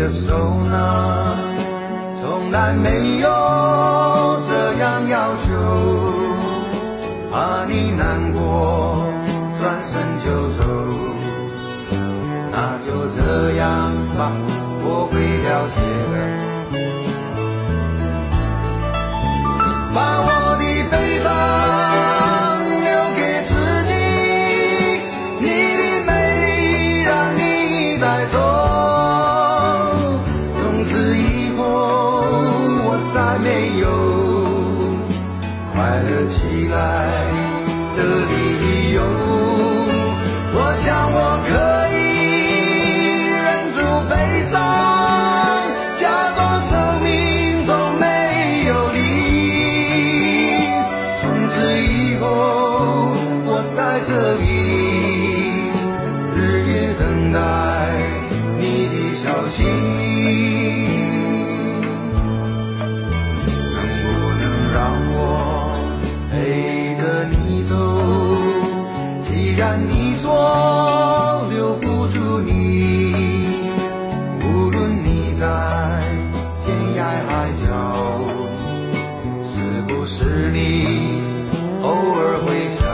的手呢？从来没有这样要求，怕你难过，转身就走。那就这样吧，我会了解的。把我的悲伤留给自己，你的美丽让你带走。你说留不住你，无论你在天涯海角，是不是你偶尔会想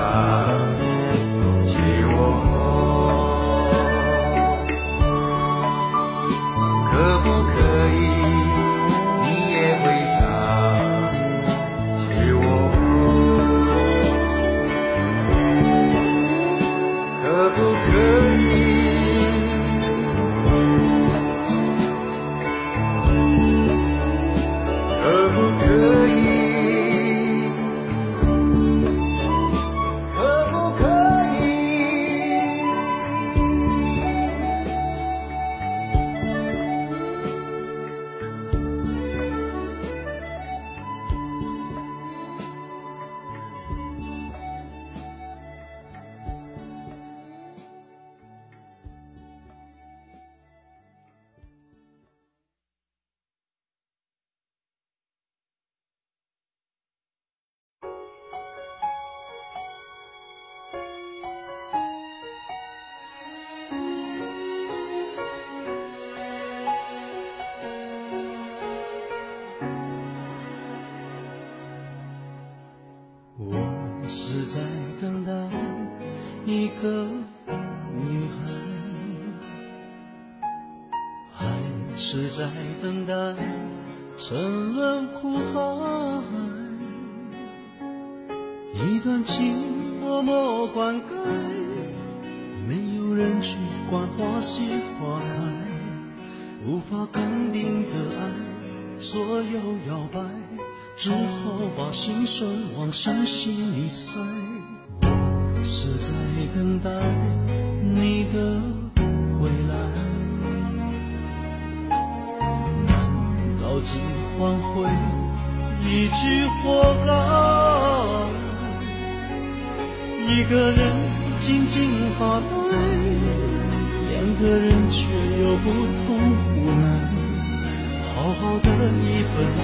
在等待沉沦苦海？一段情默默灌溉，没有人去管花谢花开，无法肯定的爱左右摇摆。只好把心酸往深心里塞。我是在等待你的我只换回一句活该？一个人静静发呆，两个人却有不同无奈。好好的一份爱。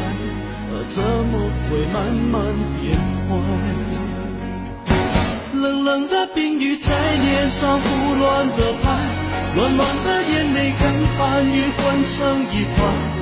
怎么会慢慢变坏？冷冷的冰雨在脸上胡乱的拍，暖暖的眼泪跟寒雨混成一块。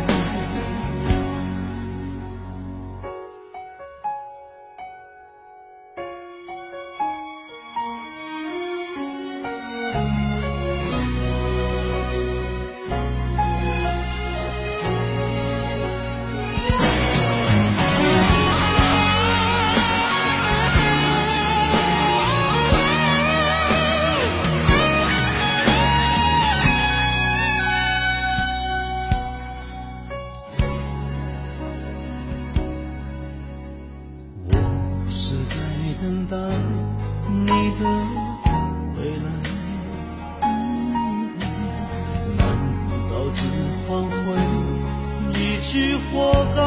一句活该？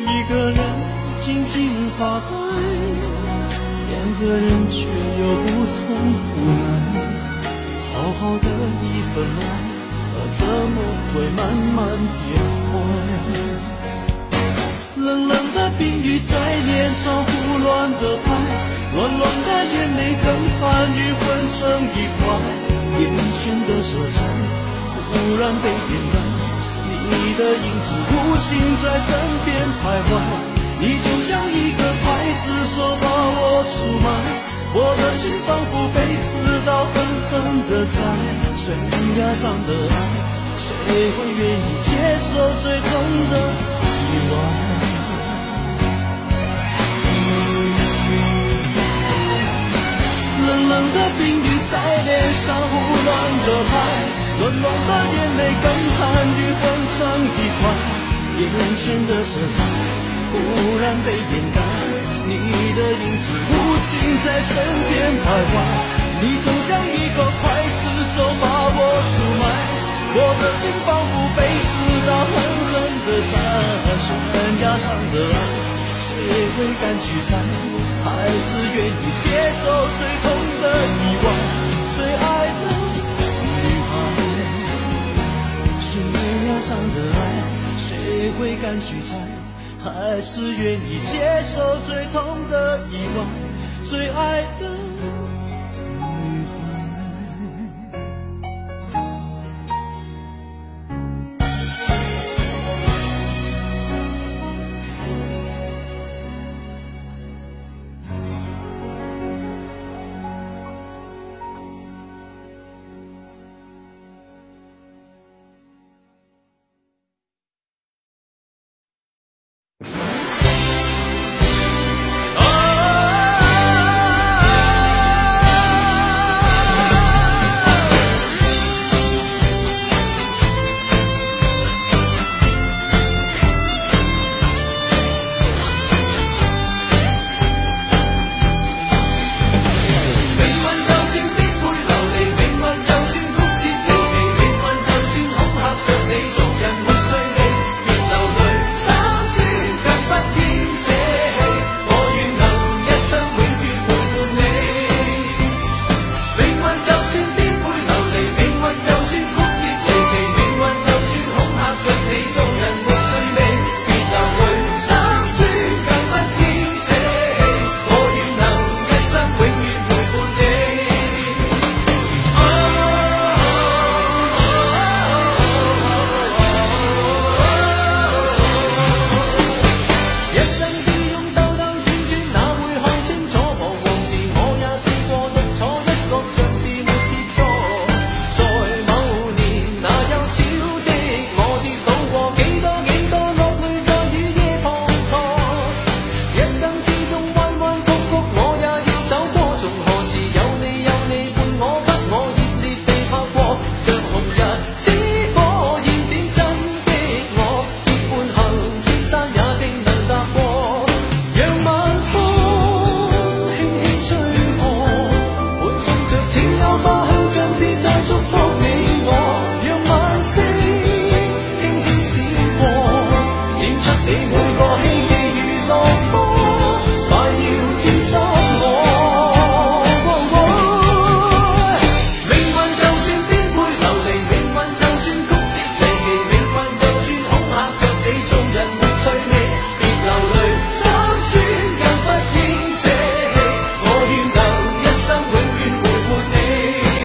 一个人静静发呆，两个人却又不同无奈。好好的一份爱，怎么会慢慢变坏？冷冷的冰雨在脸上胡乱的拍，乱乱的眼泪跟寒雨混成一块。眼前的色彩忽然被点燃，你的影子无情在身边徘徊。你就像一个刽子手把我出卖，我的心仿佛被刺刀狠狠的宰。悬崖上的爱，谁会愿意接受最痛的意外？冷冷的冰雨在脸上胡乱的拍，暖暖的眼泪跟寒雨混成一块，眼前的色彩忽然被掩盖，你的影子无情在身边徘徊，你就像一个刽子手把我出卖，我的心仿佛被刺刀狠狠的扎，悬崖上的爱。谁会敢去猜？还是愿意接受最痛的意外？上的爱，谁会敢去猜？还是愿意接受最痛的意外？最爱的。